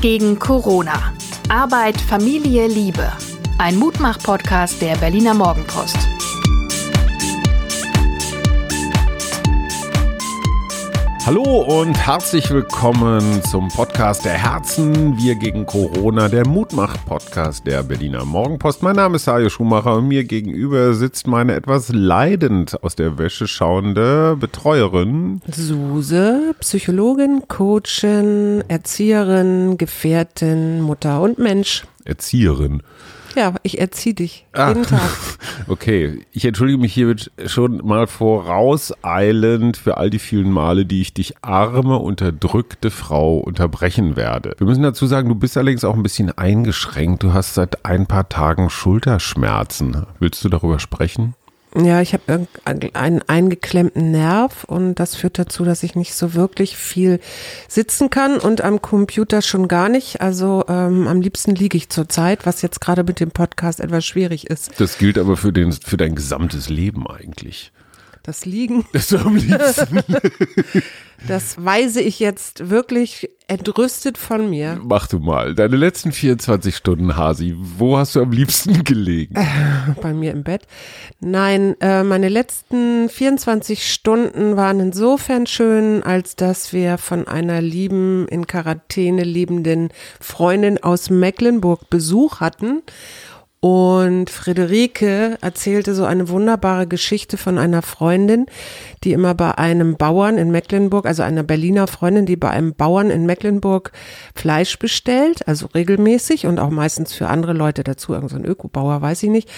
Gegen Corona. Arbeit, Familie, Liebe. Ein Mutmach-Podcast der Berliner Morgenpost. Hallo und herzlich willkommen zum Podcast der Herzen. Wir gegen Corona, der Mutmach-Podcast der Berliner Morgenpost. Mein Name ist Hajo Schumacher und mir gegenüber sitzt meine etwas leidend aus der Wäsche schauende Betreuerin. Suse, Psychologin, Coachin, Erzieherin, Gefährtin, Mutter und Mensch. Erzieherin. Ja, ich erziehe dich Ah. jeden Tag. Okay, ich entschuldige mich hiermit schon mal vorauseilend für all die vielen Male, die ich dich arme, unterdrückte Frau unterbrechen werde. Wir müssen dazu sagen, du bist allerdings auch ein bisschen eingeschränkt. Du hast seit ein paar Tagen Schulterschmerzen. Willst du darüber sprechen? Ja, ich habe einen eingeklemmten Nerv und das führt dazu, dass ich nicht so wirklich viel sitzen kann und am Computer schon gar nicht. Also ähm, am liebsten liege ich zurzeit, was jetzt gerade mit dem Podcast etwas schwierig ist. Das gilt aber für, den, für dein gesamtes Leben eigentlich. Das Liegen, Das am liebsten. das weise ich jetzt wirklich entrüstet von mir. Mach du mal. Deine letzten 24 Stunden, Hasi, wo hast du am liebsten gelegen? bei mir im Bett. Nein, äh, meine letzten 24 Stunden waren insofern schön, als dass wir von einer lieben, in Quarantäne lebenden Freundin aus Mecklenburg Besuch hatten. Und Friederike erzählte so eine wunderbare Geschichte von einer Freundin, die immer bei einem Bauern in Mecklenburg, also einer Berliner Freundin, die bei einem Bauern in Mecklenburg Fleisch bestellt, also regelmäßig und auch meistens für andere Leute dazu, irgendein so ein Ökobauer, weiß ich nicht.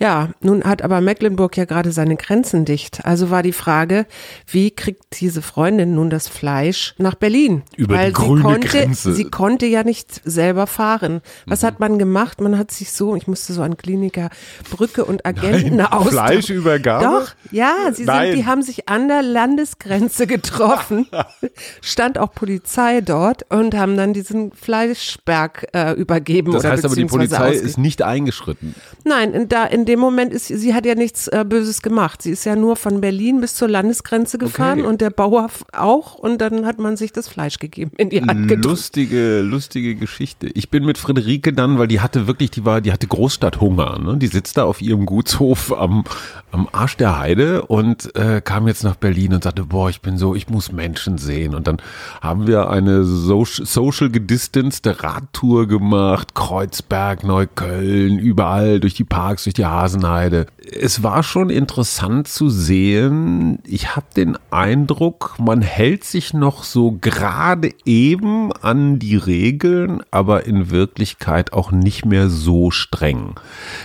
Ja, nun hat aber Mecklenburg ja gerade seine Grenzen dicht. Also war die Frage, wie kriegt diese Freundin nun das Fleisch nach Berlin? Über die Weil grüne sie konnte, Grenze. sie konnte ja nicht selber fahren. Was Mhm. hat man gemacht? Man hat sich so, ich musste so an Kliniker Brücke und Agenten aus. Fleischübergabe? Doch, ja, sie Nein. sind, die haben sich an der Landesgrenze getroffen. Stand auch Polizei dort und haben dann diesen Fleischberg äh, übergeben. Das heißt aber, die Polizei ist nicht eingeschritten. Nein, in, da, in dem Moment ist sie, hat ja nichts äh, Böses gemacht. Sie ist ja nur von Berlin bis zur Landesgrenze gefahren Okay. und der Bauer auch und dann hat man sich das Fleisch gegeben, in die Hand gedrückt. Lustige, lustige Geschichte. Ich bin mit Friederike dann, weil die hatte wirklich, die war, die hatte Großstadthunger. Ne? Die sitzt da auf ihrem Gutshof am, am Arsch der Heide und äh, kam jetzt nach Berlin und sagte, boah, ich bin so, ich muss Menschen sehen. Und dann haben wir eine so, social gedistanced Radtour gemacht, Kreuzberg, Neukölln, überall durch die Parks, durch die Hasenheide. Es war schon interessant zu sehen. Ich habe den Eindruck, man hält sich noch so gerade eben an die Regeln, aber in Wirklichkeit auch nicht mehr so streng.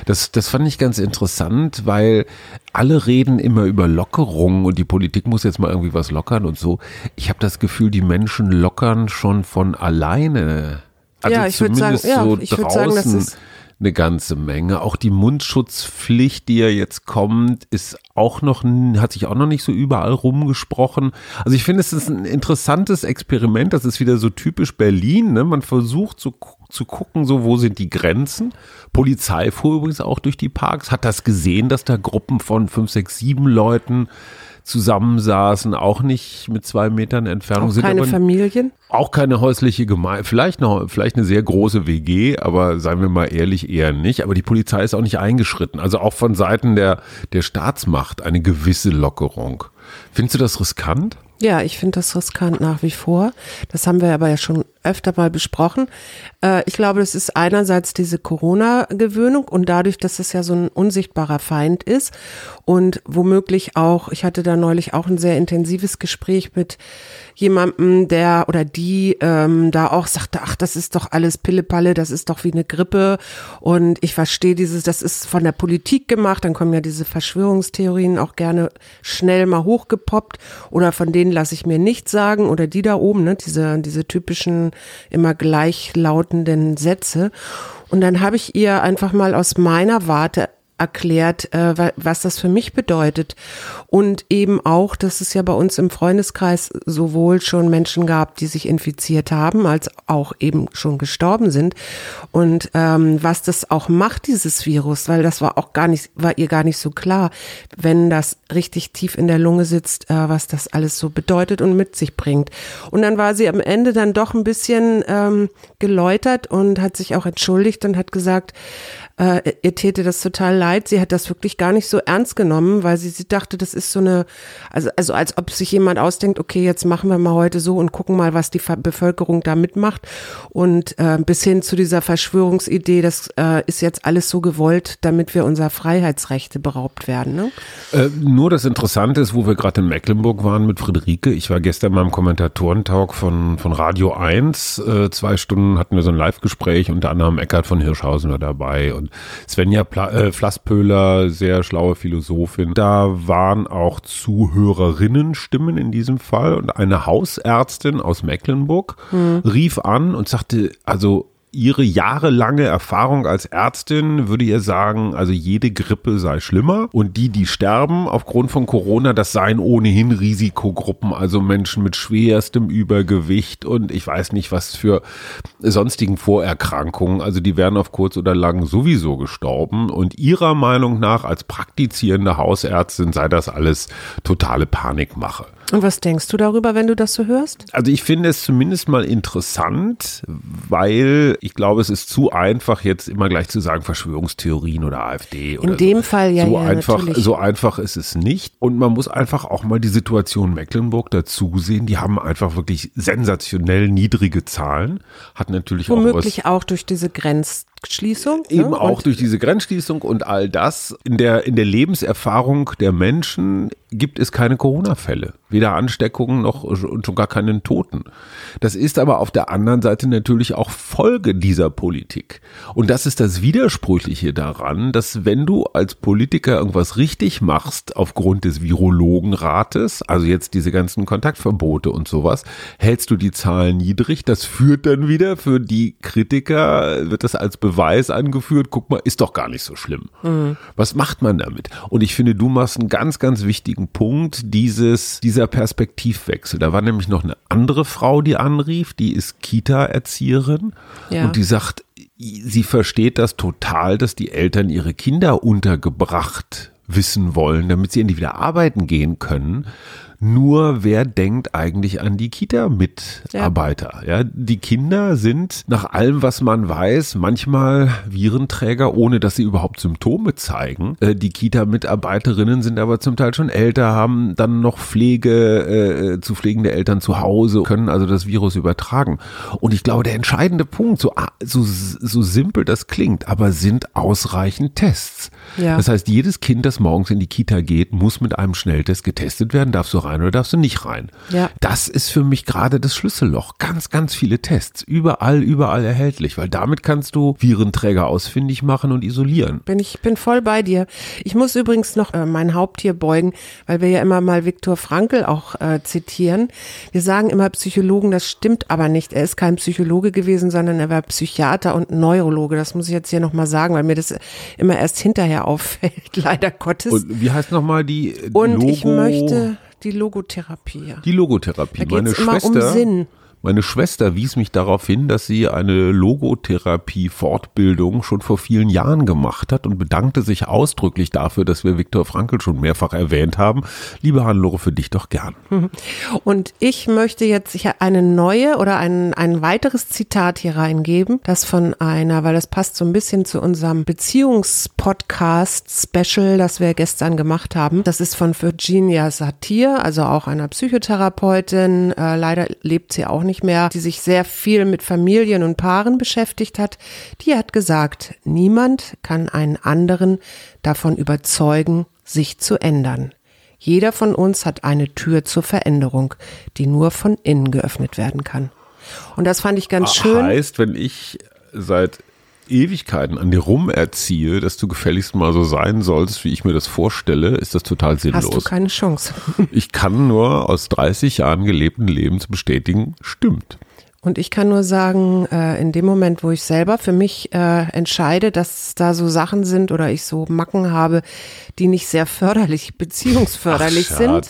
Das, das fand ich ganz interessant, weil alle reden immer über Lockerungen und die Politik muss jetzt mal irgendwie was lockern und so. Ich habe das Gefühl, die Menschen lockern schon von alleine. Also Ja, ich würd sagen- zumindest ja, so ich würd sagen, das draußen ist- eine ganze Menge. Auch die Mundschutzpflicht, die ja jetzt kommt, ist auch noch, hat sich auch noch nicht so überall rumgesprochen. Also ich finde, es ist ein interessantes Experiment. Das ist wieder so typisch Berlin. Ne? Man versucht so zu gucken, so wo sind die Grenzen. Polizei fuhr übrigens auch durch die Parks, hat das gesehen, dass da Gruppen von fünf, sechs, sieben Leuten zusammensaßen, auch nicht mit zwei Metern Entfernung. Auch sind keine Familien. auch keine häusliche Gemeinde, vielleicht noch, vielleicht eine sehr große WG, aber seien wir mal ehrlich, eher nicht. Aber die Polizei ist auch nicht eingeschritten. Also auch von Seiten der, der Staatsmacht eine gewisse Lockerung. Findest du das riskant? Ja, ich finde das riskant nach wie vor. Das haben wir aber ja schon öfter mal besprochen. Äh, ich glaube, das ist einerseits diese Corona-Gewöhnung und dadurch, dass es ja so ein unsichtbarer Feind ist und womöglich auch, ich hatte da neulich auch ein sehr intensives Gespräch mit jemandem, der oder die ähm, da auch sagte, ach, das ist doch alles Pillepalle, das ist doch wie eine Grippe und ich verstehe dieses, das ist von der Politik gemacht, dann kommen ja diese Verschwörungstheorien auch gerne schnell mal hochgepoppt oder von denen lasse ich mir nichts sagen oder die da oben, ne, diese, diese typischen immer gleichlautenden Sätze. Und dann habe ich ihr einfach mal aus meiner Warte erklärt, äh, was das für mich bedeutet. Und eben auch, dass es ja bei uns im Freundeskreis sowohl schon Menschen gab, die sich infiziert haben, als auch eben schon gestorben sind. Und ähm, was das auch macht, dieses Virus, weil das war auch gar nicht, war ihr gar nicht so klar, wenn das richtig tief in der Lunge sitzt, äh, was das alles so bedeutet und mit sich bringt. Und dann war sie am Ende dann doch ein bisschen ähm, geläutert und hat sich auch entschuldigt und hat gesagt, äh, ihr täte das total leid. Sie hat das wirklich gar nicht so ernst genommen, weil sie, sie dachte, das ist so eine, also, also als ob sich jemand ausdenkt, okay, jetzt machen wir mal heute so und gucken mal, was die Bevölkerung da mitmacht. Und äh, bis hin zu dieser Verschwörungsidee, das äh, ist jetzt alles so gewollt, damit wir unserer Freiheitsrechte beraubt werden. Ne? Äh, nur das Interessante ist, wo wir gerade in Mecklenburg waren mit Friederike. Ich war gestern beim Kommentatorentalk von, von Radio 1. Äh, zwei Stunden hatten wir so ein Live-Gespräch, unter anderem Eckart von Hirschhausen war dabei und Svenja Pla äh, Flasspöhler, sehr schlaue Philosophin. Da waren auch Zuhörerinnenstimmen in diesem Fall und eine Hausärztin aus Mecklenburg hm. rief an und sagte, also Ihre jahrelange Erfahrung als Ärztin würde ihr sagen, also jede Grippe sei schlimmer. Und die, die sterben aufgrund von Corona, das seien ohnehin Risikogruppen, also Menschen mit schwerstem Übergewicht und ich weiß nicht was für sonstigen Vorerkrankungen, also die wären auf kurz oder lang sowieso gestorben. Und ihrer Meinung nach als praktizierende Hausärztin sei das alles totale Panikmache. Und was denkst du darüber, wenn du das so hörst? Also ich finde es zumindest mal interessant, weil ich glaube, es ist zu einfach, jetzt immer gleich zu sagen, Verschwörungstheorien oder AfD. Oder In dem so. Fall ja, so ja einfach, natürlich. So einfach ist es nicht. Und man muss einfach auch mal die Situation Mecklenburg dazu sehen. Die haben einfach wirklich sensationell niedrige Zahlen. Hat natürlich Womöglich auch was, auch durch diese Grenz Schließung. Eben ne? auch und durch diese Grenzschließung und all das. In der, in der Lebenserfahrung der Menschen gibt es keine Corona-Fälle. Weder Ansteckungen noch und schon gar keinen Toten. Das ist aber auf der anderen Seite natürlich auch Folge dieser Politik. Und das ist das Widersprüchliche daran, dass wenn du als Politiker irgendwas richtig machst aufgrund des Virologenrates, also jetzt diese ganzen Kontaktverbote und sowas, hältst du die Zahlen niedrig. Das führt dann wieder für die Kritiker, wird das als Beweis angeführt, guck mal, ist doch gar nicht so schlimm. Mhm. Was macht man damit? Und ich finde, du machst einen ganz, ganz wichtigen Punkt dieses, dieser Perspektivwechsel. Da war nämlich noch eine andere Frau, die anrief, die ist Kita-Erzieherin ja. und die sagt, sie versteht das total, dass die Eltern ihre Kinder untergebracht wissen wollen, damit sie endlich wieder arbeiten gehen können. Nur wer denkt eigentlich an die Kita-Mitarbeiter? Ja. ja, die Kinder sind nach allem, was man weiß, manchmal Virenträger, ohne dass sie überhaupt Symptome zeigen. Äh, die Kita-Mitarbeiterinnen sind aber zum Teil schon älter, haben dann noch Pflege, äh, zu pflegende Eltern zu Hause, können also das Virus übertragen. Und ich glaube, der entscheidende Punkt, so, so, so simpel das klingt, aber sind ausreichend Tests. Ja. Das heißt, jedes Kind, das morgens in die Kita geht, muss mit einem Schnelltest getestet werden, darf so rein oder darfst du nicht rein. Ja. Das ist für mich gerade das Schlüsselloch. Ganz, ganz viele Tests. Überall, überall erhältlich, weil damit kannst du Virenträger ausfindig machen und isolieren. Bin ich bin voll bei dir. Ich muss übrigens noch äh, mein Haupt hier beugen, weil wir ja immer mal Viktor Frankl auch äh, zitieren. Wir sagen immer Psychologen, das stimmt aber nicht. Er ist kein Psychologe gewesen, sondern er war Psychiater und Neurologe. Das muss ich jetzt hier nochmal sagen, weil mir das immer erst hinterher auffällt, leider Gottes. Und wie heißt nochmal die Und Logo? ich möchte die Logotherapie. Die Logotherapie. Da Meine immer Schwester, um Sinn. Meine Schwester wies mich darauf hin, dass sie eine Logotherapie-Fortbildung schon vor vielen Jahren gemacht hat und bedankte sich ausdrücklich dafür, dass wir Viktor Frankl schon mehrfach erwähnt haben. Liebe Hannelore, für dich doch gern. Und ich möchte jetzt eine neue oder ein, ein weiteres Zitat hier reingeben, das von einer, weil das passt so ein bisschen zu unserem Beziehungspodcast-Special, das wir gestern gemacht haben. Das ist von Virginia Satir, also auch einer Psychotherapeutin. Äh, leider lebt sie auch nicht nicht mehr, die sich sehr viel mit Familien und Paaren beschäftigt hat, die hat gesagt, niemand kann einen anderen davon überzeugen, sich zu ändern. Jeder von uns hat eine Tür zur Veränderung, die nur von innen geöffnet werden kann. Und das fand ich ganz schön. Heißt, wenn ich seit Ewigkeiten an dir rum erziehe, dass du gefälligst mal so sein sollst, wie ich mir das vorstelle, ist das total sinnlos. Hast du keine Chance. ich kann nur aus 30 Jahren gelebten Lebens bestätigen, stimmt. Und ich kann nur sagen, äh, in dem Moment, wo ich selber für mich äh, entscheide, dass da so Sachen sind oder ich so Macken habe, die nicht sehr förderlich, beziehungsförderlich Ach, sind.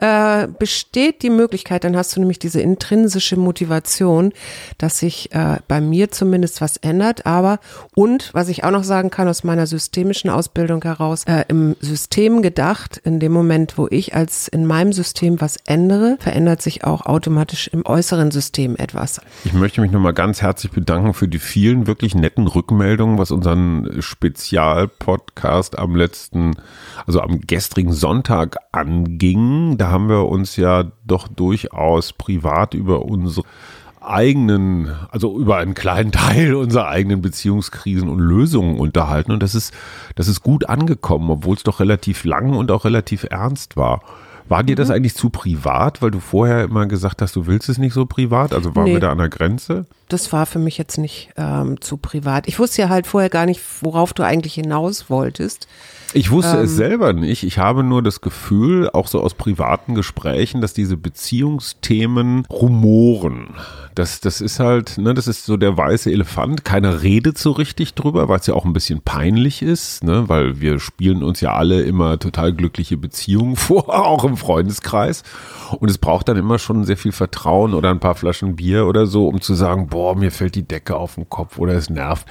Äh, besteht die Möglichkeit, dann hast du nämlich diese intrinsische Motivation, dass sich äh, bei mir zumindest was ändert. Aber und was ich auch noch sagen kann aus meiner systemischen Ausbildung heraus, äh, im System gedacht, in dem Moment, wo ich als in meinem System was ändere, verändert sich auch automatisch im äußeren System etwas. Ich möchte mich nochmal ganz herzlich bedanken für die vielen wirklich netten Rückmeldungen, was unseren Spezialpodcast am letzten, also am gestrigen Sonntag anging. Da haben wir uns ja doch durchaus privat über unsere eigenen, also über einen kleinen Teil unserer eigenen Beziehungskrisen und Lösungen unterhalten. Und das ist, das ist gut angekommen, obwohl es doch relativ lang und auch relativ ernst war. War dir das eigentlich zu privat, weil du vorher immer gesagt hast, du willst es nicht so privat? Also waren Nee. wir da an der Grenze? Das war für mich jetzt nicht ähm, zu privat. Ich wusste ja halt vorher gar nicht, worauf du eigentlich hinaus wolltest. Ich wusste Ähm. es selber nicht. Ich habe nur das Gefühl, auch so aus privaten Gesprächen, dass diese Beziehungsthemen rumoren. Das, das ist halt, ne, das ist so der weiße Elefant. Keiner redet so richtig drüber, weil es ja auch ein bisschen peinlich ist, ne, weil wir spielen uns ja alle immer total glückliche Beziehungen vor, auch im Freundeskreis. Und es braucht dann immer schon sehr viel Vertrauen oder ein paar Flaschen Bier oder so, um zu sagen, boah, mir fällt die Decke auf den Kopf oder es nervt.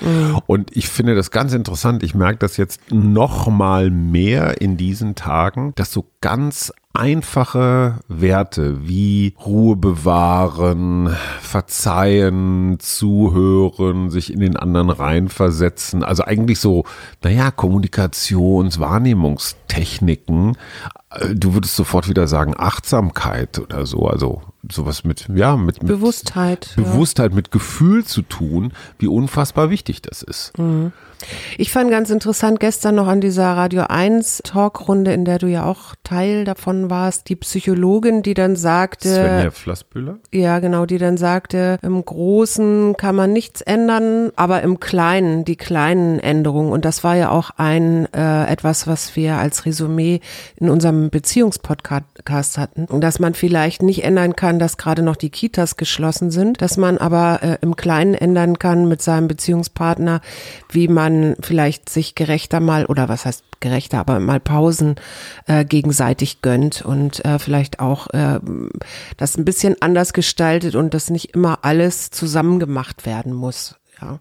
Und ich finde das ganz interessant. Ich merke das jetzt noch mal mehr in diesen Tagen, dass so ganz einfache Werte wie Ruhe bewahren, verzeihen, zuhören, sich in den anderen reinversetzen, also eigentlich so, naja, Kommunikations-, Wahrnehmungstechniken, du würdest sofort wieder sagen Achtsamkeit oder so, also sowas mit, ja, mit, mit Bewusstheit. ja. Bewusstheit, mit Gefühl zu tun, wie unfassbar wichtig das ist. Ich fand ganz interessant gestern noch an dieser Radio 1 Talkrunde, in der du ja auch Teil davon warst, die Psychologin, die dann sagte, Svenja Flassbühler? ja genau, die dann sagte, im Großen kann man nichts ändern, aber im Kleinen, die kleinen Änderungen. Und das war ja auch ein äh, etwas, was wir als Resümee in unserem Beziehungspodcast hatten, dass man vielleicht nicht ändern kann, dass gerade noch die Kitas geschlossen sind, dass man aber äh, im Kleinen ändern kann mit seinem Beziehungspartner, wie man vielleicht sich gerechter mal oder was heißt gerechter, aber mal Pausen äh, gegenseitig gönnt und äh, vielleicht auch äh, das ein bisschen anders gestaltet und dass nicht immer alles zusammen gemacht werden muss. Ja.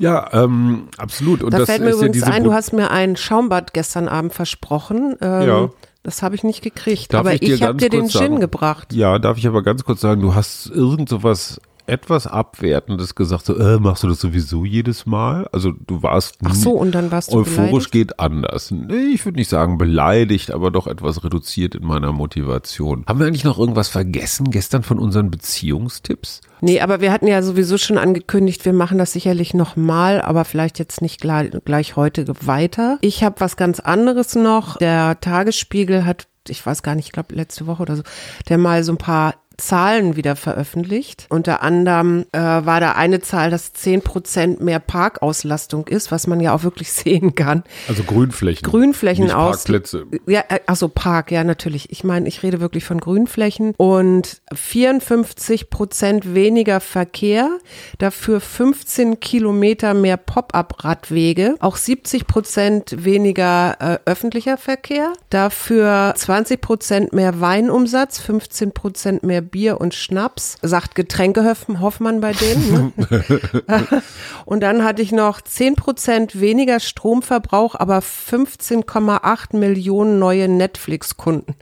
Ja, ähm, absolut. Und Da das fällt mir ja übrigens diese ein, du hast mir ein Schaumbad gestern Abend versprochen. Ähm, Ja. Das habe ich nicht gekriegt, Darf aber ich ich, habe dir den Gin gebracht. Ja, darf ich aber ganz kurz sagen, du hast irgend sowas etwas Abwertendes gesagt, so, äh, machst du das sowieso jedes Mal? Also du warst Ach so, und dann warst du euphorisch beleidigt? geht anders. Nee, Ich würde nicht sagen beleidigt, aber doch etwas reduziert in meiner Motivation. Haben wir eigentlich noch irgendwas vergessen gestern von unseren Beziehungstipps? Nee, aber wir hatten ja sowieso schon angekündigt, wir machen das sicherlich nochmal, aber vielleicht jetzt nicht gleich, gleich heute weiter. Ich habe was ganz anderes noch. Der Tagesspiegel hat, ich weiß gar nicht, ich glaube letzte Woche oder so, der mal so ein paar Zahlen wieder veröffentlicht. Unter anderem äh, war da eine Zahl, dass 10 Prozent mehr Parkauslastung ist, was man ja auch wirklich sehen kann. Also Grünflächen. Grünflächen nicht aus. Parkplätze. Ja, äh, ach so, Park, ja, natürlich. Ich meine, ich rede wirklich von Grünflächen und 54 Prozent weniger Verkehr, dafür 15 Kilometer mehr Pop-up-Radwege, auch 70 Prozent weniger äh, öffentlicher Verkehr, dafür 20 Prozent mehr Weinumsatz, 15 Prozent mehr Bier und Schnaps, sagt Getränkehoff- Hoffmann bei denen. Ne? Und dann hatte ich noch 10 Prozent weniger Stromverbrauch, aber 15,8 Millionen neue Netflix-Kunden.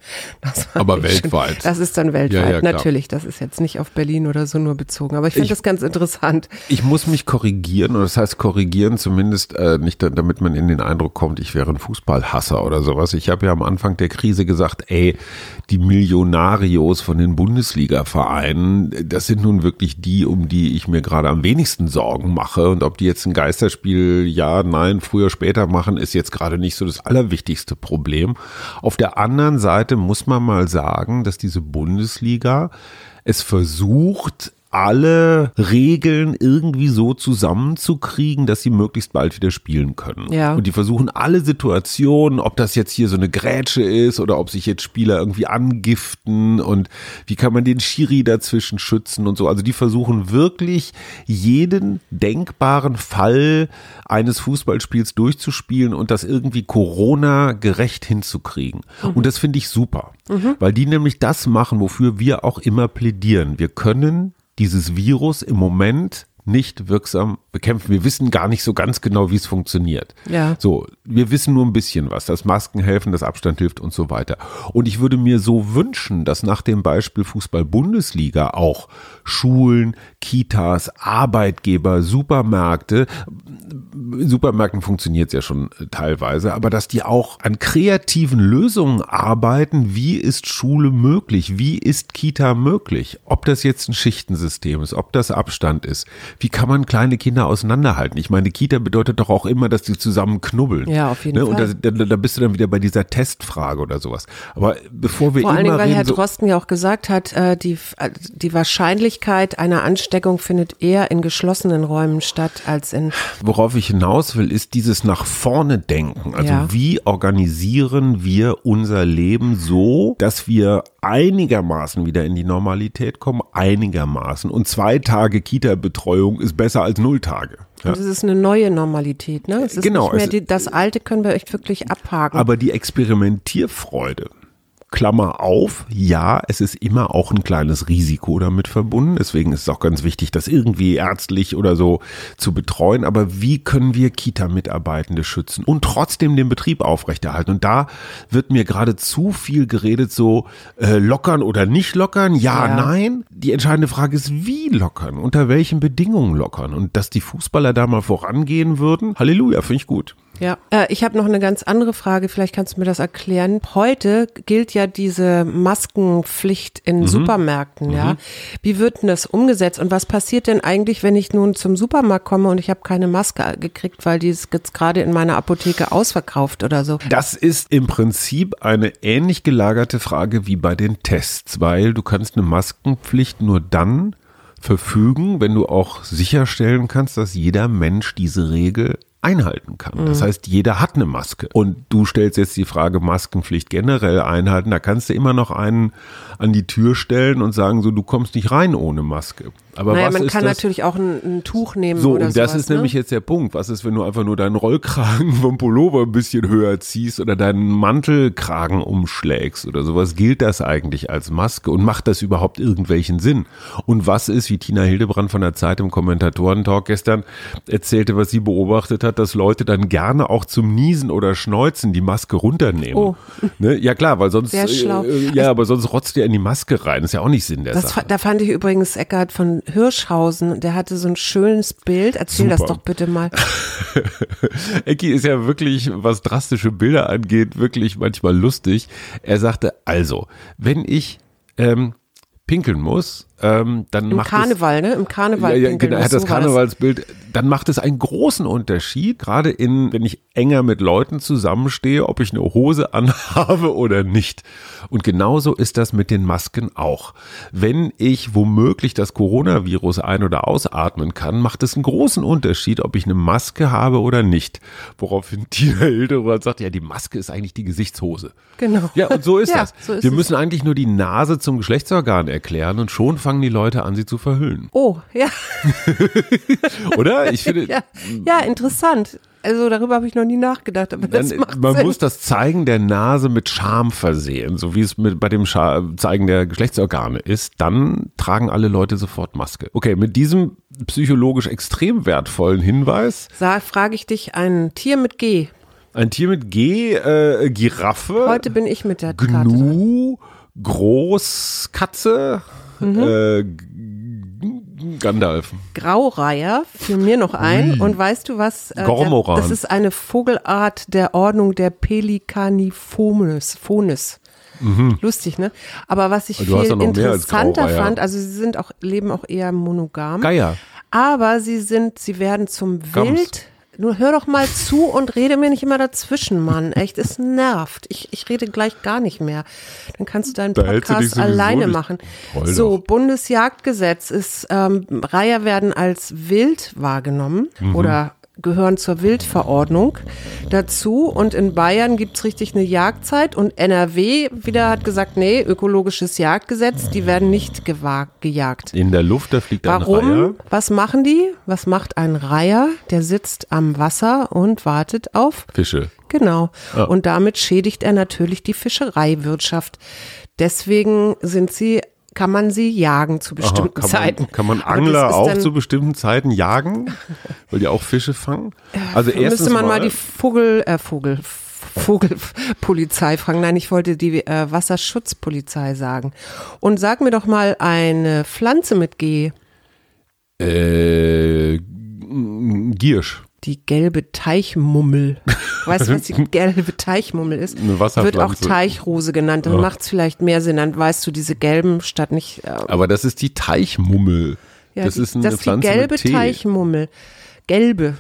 Aber weltweit. das ist dann weltweit, Ja, ja, natürlich. Das ist jetzt nicht auf Berlin oder so nur bezogen. Aber ich finde das ganz interessant. Ich muss mich korrigieren, und das heißt korrigieren zumindest äh, nicht, da- damit man in den Eindruck kommt, ich wäre ein Fußballhasser oder sowas. Ich habe ja am Anfang der Krise gesagt, ey, die Millionarios von den Bundesliga-Vereinen, das sind nun wirklich die, um die ich mir gerade am wenigsten Sorgen mache. Und ob die jetzt ein Geisterspiel, ja, nein, früher, später machen, ist jetzt gerade nicht so das allerwichtigste Problem. Auf der anderen Seite muss man mal sagen, dass diese Bundesliga es versucht, alle Regeln irgendwie so zusammenzukriegen, dass sie möglichst bald wieder spielen können. Ja. Und die versuchen alle Situationen, ob das jetzt hier so eine Grätsche ist oder ob sich jetzt Spieler irgendwie angiften und wie kann man den Schiri dazwischen schützen und so. Also die versuchen wirklich jeden denkbaren Fall eines Fußballspiels durchzuspielen und das irgendwie Corona gerecht hinzukriegen. Und das finde ich super, weil die nämlich das machen, wofür wir auch immer plädieren. Wir können dieses Virus im Moment nicht wirksam bekämpfen. Wir wissen gar nicht so ganz genau, wie es funktioniert. Ja. So, wir wissen nur ein bisschen was, dass Masken helfen, dass Abstand hilft und so weiter. Und ich würde mir so wünschen, dass nach dem Beispiel Fußball-Bundesliga auch Schulen, Kitas, Arbeitgeber, Supermärkte, Supermärkten funktioniert es ja schon teilweise, aber dass die auch an kreativen Lösungen arbeiten. Wie ist Schule möglich? Wie ist Kita möglich? Ob das jetzt ein Schichtensystem ist, ob das Abstand ist. Wie kann man kleine Kinder auseinanderhalten? Ich meine, Kita bedeutet doch auch immer, dass die zusammen knubbeln. Ja, auf jeden ne? Und Fall. da, da, da bist du dann wieder bei dieser Testfrage oder sowas. Aber bevor wir Vor immer allen Dingen, weil Herr so, Drosten ja auch gesagt hat, äh, die, äh, die Wahrscheinlichkeit einer Ansteckung findet eher in geschlossenen Räumen statt als in worauf ich hinaus will, ist dieses nach vorne denken. Also Ja. wie organisieren wir unser Leben so, dass wir einigermaßen wieder in die Normalität kommen, einigermaßen. Und zwei Tage Kita-Betreuung ist besser als null Tage. Ja. Und es ist eine neue Normalität, ne? Es ist Genau, nicht mehr die, das Alte können wir echt wirklich abhaken. Aber die Experimentierfreude, Klammer auf, ja, es ist immer auch ein kleines Risiko damit verbunden. Deswegen ist es auch ganz wichtig, das irgendwie ärztlich oder so zu betreuen. Aber wie können wir Kita-Mitarbeitende schützen und trotzdem den Betrieb aufrechterhalten? Und da wird mir gerade zu viel geredet, so äh, lockern oder nicht lockern. Ja, Ja. nein. Die entscheidende Frage ist, wie lockern? Unter welchen Bedingungen lockern? Und dass die Fußballer da mal vorangehen würden, Halleluja, finde ich gut. Ja, äh, ich habe noch eine ganz andere Frage, vielleicht kannst du mir das erklären. Heute gilt ja diese Maskenpflicht in Supermärkten, ja. Wie wird denn das umgesetzt und was passiert denn eigentlich, wenn ich nun zum Supermarkt komme und ich habe keine Maske gekriegt, weil die ist jetzt gerade in meiner Apotheke ausverkauft oder so? Das ist im Prinzip eine ähnlich gelagerte Frage wie bei den Tests, weil du kannst eine Maskenpflicht nur dann verfügen, wenn du auch sicherstellen kannst, dass jeder Mensch diese Regel einhalten kann. Das heißt, jeder hat eine Maske. Und du stellst jetzt die Frage Maskenpflicht generell einhalten. Da kannst du immer noch einen an die Tür stellen und sagen, so, du kommst nicht rein ohne Maske. Aber naja, was man ist kann das? natürlich auch ein, ein Tuch nehmen So, oder und das sowas, ist ne? nämlich jetzt der Punkt. Was ist, wenn du einfach nur deinen Rollkragen vom Pullover ein bisschen höher ziehst oder deinen Mantelkragen umschlägst oder sowas? Gilt das eigentlich als Maske und macht das überhaupt irgendwelchen Sinn? Und was ist, wie Tina Hildebrand von der Zeit im Kommentatorentalk gestern erzählte, was sie beobachtet hat, dass Leute dann gerne auch zum Niesen oder Schneuzen die Maske runternehmen. Oh. Ne? Ja klar, weil sonst, Sehr schlau. äh, ja, aber sonst rotzt der in die Maske rein. ist ja auch nicht Sinn der Das, Sache. da fand ich übrigens Eckart von Hirschhausen, der hatte so ein schönes Bild. Erzähl das Super. doch bitte mal. Ecki ist ja wirklich, was drastische Bilder angeht, wirklich manchmal lustig. Er sagte, also, wenn ich ähm, pinkeln muss, ähm, dann Im macht Karneval, ne? Im Karneval. es, ja, ja, genau, hat das so war Karnevalsbild, dann macht es einen großen Unterschied, gerade in, wenn ich enger mit Leuten zusammenstehe, ob ich eine Hose anhabe oder nicht. Und genauso ist das mit den Masken auch. Wenn ich womöglich das Coronavirus ein- oder ausatmen kann, macht es einen großen Unterschied, ob ich eine Maske habe oder nicht. Woraufhin Tina Hildebrand sagt, ja, die Maske ist eigentlich die Gesichtshose. Genau. Ja, und so ist Ja, das. so ist Wir es. müssen eigentlich nur die Nase zum Geschlechtsorgan erklären und schon fangen die Leute an, sie zu verhüllen. Oh, ja, Oder? Ich finde, ja, ja, interessant. Also darüber habe ich noch nie nachgedacht, aber das dann, macht man Sinn. muss das Zeigen der Nase mit Scham versehen, so wie es mit, bei dem Scha Zeigen der Geschlechtsorgane ist. Dann tragen alle Leute sofort Maske. Okay, mit diesem psychologisch extrem wertvollen Hinweis, Sag, frage ich dich, ein Tier mit G. ein Tier mit G, äh, Giraffe, Heute bin ich mit der. Gnu, Großkatze, Mhm. äh, Gandalf. Graureiher fiel mir noch ein. Und weißt du was? Äh, Gormoran. Der, das ist eine Vogelart der Ordnung der Pelicanifones. Phones. Lustig, ne? Aber was ich Mhm. Viel interessanter fand, also sie sind auch, leben auch eher monogam. Geier. Aber sie sind, sie werden zum Gams. Wild Nur hör doch mal zu und rede mir nicht immer dazwischen, Mann. Echt, es nervt. Ich, ich rede gleich gar nicht mehr. Dann kannst du deinen Da du Podcast sowieso alleine nicht. machen. Heul So, doch. Bundesjagdgesetz ist, ähm, Reiher werden als wild wahrgenommen Mhm. oder gehören zur Wildverordnung dazu. Und in Bayern gibt's richtig eine Jagdzeit. Und NRW wieder hat gesagt, nee, ökologisches Jagdgesetz, die werden nicht gewagt, gejagt. In der Luft, da fliegt ein Warum? Reiher. Was machen die? Was macht ein Reiher? Der sitzt am Wasser und wartet auf Fische. Genau. Ja. Und damit schädigt er natürlich die Fischereiwirtschaft. Deswegen sind sie, kann man sie jagen zu Aha, bestimmten kann, Zeiten. man, kann man Angler auch zu bestimmten Zeiten jagen? Weil die auch Fische fangen? Also erstens Müsste man mal die Vogel, äh, Vogel, Vogelpolizei fragen. Nein, ich wollte die äh, Wasserschutzpolizei sagen. Und sag mir doch mal eine Pflanze mit G. äh, Giersch. Die gelbe Teichmummel. Weißt du, was die gelbe Teichmummel ist? Eine Wird auch Teichrose genannt. Dann Ja. macht's vielleicht mehr Sinn. Dann weißt du, diese gelben statt nicht. Äh, Aber das ist die Teichmummel. ja, das die, ist eine das ist Pflanze die gelbe mit Tee. Teichmummel. Gelbe.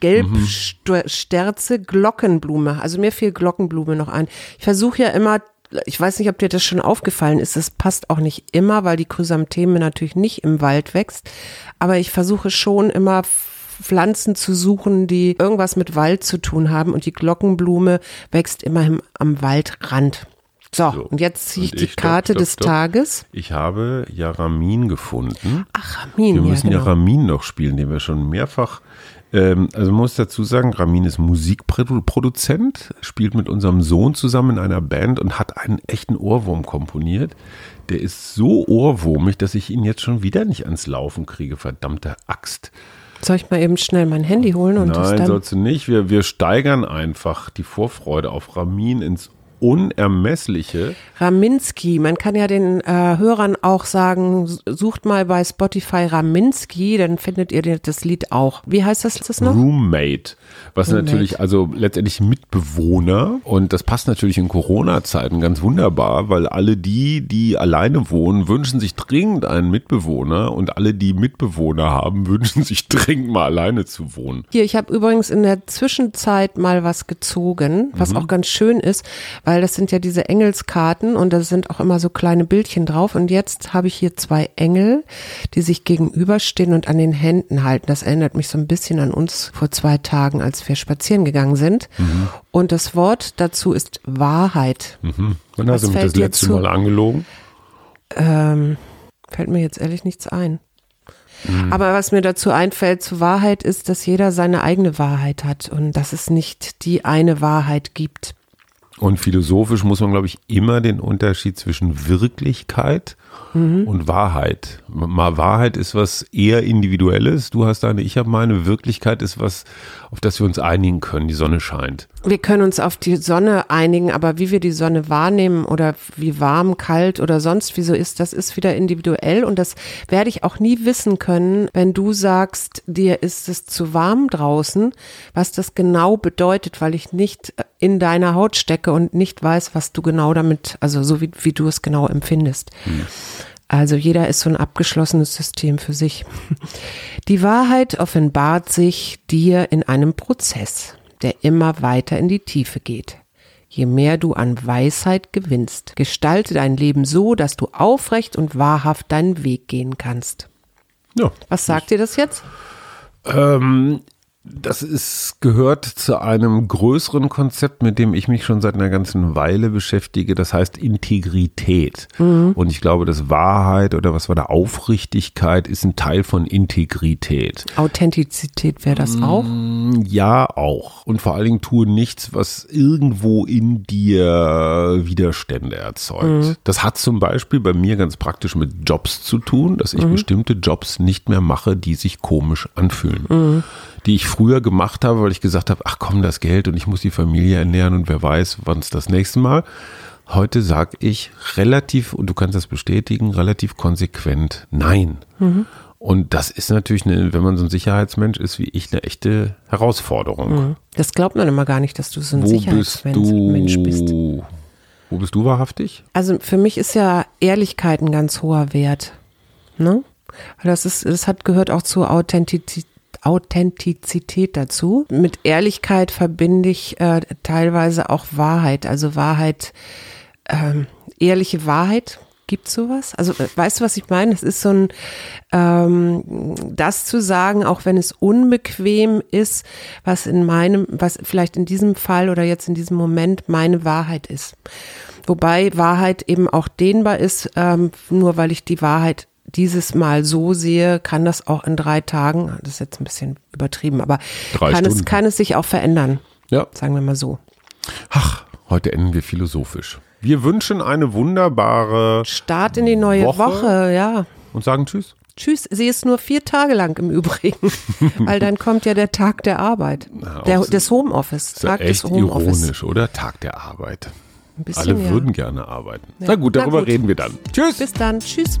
Gelbsterze Glockenblume. Also mir fiel Glockenblume noch ein. Ich versuche ja immer, ich weiß nicht, ob dir das schon aufgefallen ist, das passt auch nicht immer, weil die Chrysantheme natürlich nicht im Wald wächst. Aber ich versuche schon immer Pflanzen zu suchen, die irgendwas mit Wald zu tun haben. Und die Glockenblume wächst immerhin am Waldrand. So, So, und jetzt ziehe ich die ich, stopp, Karte stopp, des stopp. Tages. Ich habe Jaramin gefunden. Ach, Ramin, Wir ja, müssen genau. ja Ramin noch spielen, den wir schon mehrfach. Ähm, also man muss dazu sagen, Ramin ist Musikproduzent, spielt mit unserem Sohn zusammen in einer Band und hat einen echten Ohrwurm komponiert. Der ist so ohrwurmig, dass ich ihn jetzt schon wieder nicht ans Laufen kriege. Verdammte Axt. Soll ich mal eben schnell mein Handy holen und das Nein, dann. sollst du nicht. Wir, wir steigern einfach die Vorfreude auf Ramin ins Unermessliche. Raminski, man kann ja den äh, Hörern auch sagen, sucht mal bei Spotify Raminski, dann findet ihr das Lied auch. Wie heißt das, das noch? Roommate, was Roommate. natürlich also letztendlich Mitbewohner und das passt natürlich in Corona-Zeiten ganz wunderbar, weil alle die, die alleine wohnen, wünschen sich dringend einen Mitbewohner und alle, die Mitbewohner haben, wünschen sich dringend mal alleine zu wohnen. Hier, ich habe übrigens in der Zwischenzeit mal was gezogen, was auch ganz schön ist, weil das sind ja diese Engelskarten und da sind auch immer so kleine Bildchen drauf. Und jetzt habe ich hier zwei Engel, die sich gegenüberstehen und an den Händen halten. Das erinnert mich so ein bisschen an uns vor zwei Tagen, als wir spazieren gegangen sind. Und das Wort dazu ist Wahrheit. Mhm. Wann hast du mich das letzte zu? Mal angelogen? Ähm, fällt mir jetzt ehrlich nichts ein. Mhm. Aber was mir dazu einfällt zur Wahrheit ist, dass jeder seine eigene Wahrheit hat und dass es nicht die eine Wahrheit gibt. Und philosophisch muss man, glaube ich, immer den Unterschied zwischen Wirklichkeit und Wahrheit. Mal Wahrheit ist was eher Individuelles. Du hast deine, ich habe meine. Wirklichkeit ist was, auf das wir uns einigen können. Die Sonne scheint. Wir können uns auf die Sonne einigen, aber wie wir die Sonne wahrnehmen oder wie warm, kalt oder sonst wie so ist, das ist wieder individuell und das werde ich auch nie wissen können, wenn du sagst, dir ist es zu warm draußen, was das genau bedeutet, weil ich nicht in deiner Haut stecke und nicht weiß, was du genau damit, also so wie, wie du es genau empfindest. Also jeder ist so ein abgeschlossenes System für sich. Die Wahrheit offenbart sich dir in einem Prozess, der immer weiter in die Tiefe geht. Je mehr du an Weisheit gewinnst, gestalte dein Leben so, dass du aufrecht und wahrhaft deinen Weg gehen kannst. Ja. Was sagt dir das jetzt? Ähm, das ist, gehört zu einem größeren Konzept, mit dem ich mich schon seit einer ganzen Weile beschäftige. Das heißt Integrität. Und ich glaube, dass Wahrheit oder was war da Aufrichtigkeit ist ein Teil von Integrität. Authentizität wäre das auch? Ja, auch. Und vor allen Dingen tue nichts, was irgendwo in dir Widerstände erzeugt. Das hat zum Beispiel bei mir ganz praktisch mit Jobs zu tun, dass ich bestimmte Jobs nicht mehr mache, die sich komisch anfühlen. Die ich früher gemacht habe, weil ich gesagt habe, ach komm, das Geld und ich muss die Familie ernähren und wer weiß, wann es das nächste Mal. Heute sage ich relativ, und du kannst das bestätigen, relativ konsequent Nein. Und das ist natürlich, eine, wenn man so ein Sicherheitsmensch ist wie ich, eine echte Herausforderung. Das glaubt man immer gar nicht, dass du so ein Wo bist Sicherheitsmensch bist. du? Wo bist du wahrhaftig? Also für mich ist ja Ehrlichkeit ein ganz hoher Wert. Ne? Das, ist, das hat gehört auch zur Authentizität. Authentizität dazu. Mit Ehrlichkeit verbinde ich äh, teilweise auch Wahrheit, also Wahrheit, ähm, ehrliche Wahrheit. Gibt sowas? Also äh, weißt du, was ich meine? Es ist so ein, ähm, das zu sagen, auch wenn es unbequem ist, was in meinem, was vielleicht in diesem Fall oder jetzt in diesem Moment meine Wahrheit ist. Wobei Wahrheit eben auch dehnbar ist, ähm, nur weil ich die Wahrheit dieses Mal so sehe, kann das auch in drei Tagen, das ist jetzt ein bisschen übertrieben, aber Drei kann es, kann es sich auch verändern, Ja. sagen wir mal so. Ach, heute enden wir philosophisch. Wir wünschen eine wunderbare Start in die neue Woche. Woche, ja. und sagen Tschüss. Tschüss, sie ist nur vier Tage lang im Übrigen, weil dann kommt ja der Tag der Arbeit, der, auch- des Homeoffice, Ist ja Tag echt des Homeoffice. ironisch, oder? Tag der Arbeit. Ein bisschen, Alle ja. würden gerne arbeiten. Ja. Na gut, Na darüber gut. reden wir dann. Tschüss. Bis dann, tschüss.